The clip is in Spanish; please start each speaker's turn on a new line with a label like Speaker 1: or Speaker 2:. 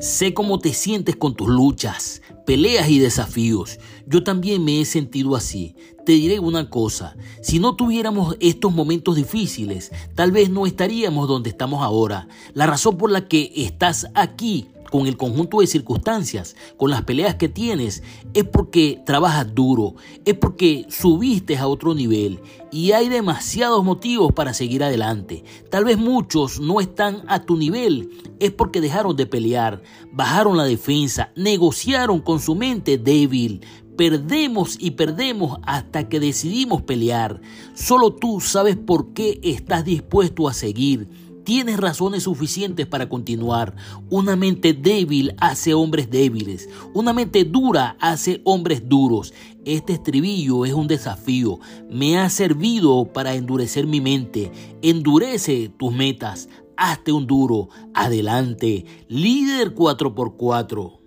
Speaker 1: Sé cómo te sientes con tus luchas, peleas y desafíos. Yo también me he sentido así. Te diré una cosa, si no tuviéramos estos momentos difíciles, tal vez no estaríamos donde estamos ahora. La razón por la que estás aquí con el conjunto de circunstancias, con las peleas que tienes, es porque trabajas duro, es porque subiste a otro nivel y hay demasiados motivos para seguir adelante. Tal vez muchos no están a tu nivel, es porque dejaron de pelear, bajaron la defensa, negociaron con su mente débil, perdemos y perdemos hasta que decidimos pelear. Solo tú sabes por qué estás dispuesto a seguir tienes razones suficientes para continuar. Una mente débil hace hombres débiles. Una mente dura hace hombres duros. Este estribillo es un desafío. Me ha servido para endurecer mi mente. Endurece tus metas. Hazte un duro. Adelante. Líder 4x4.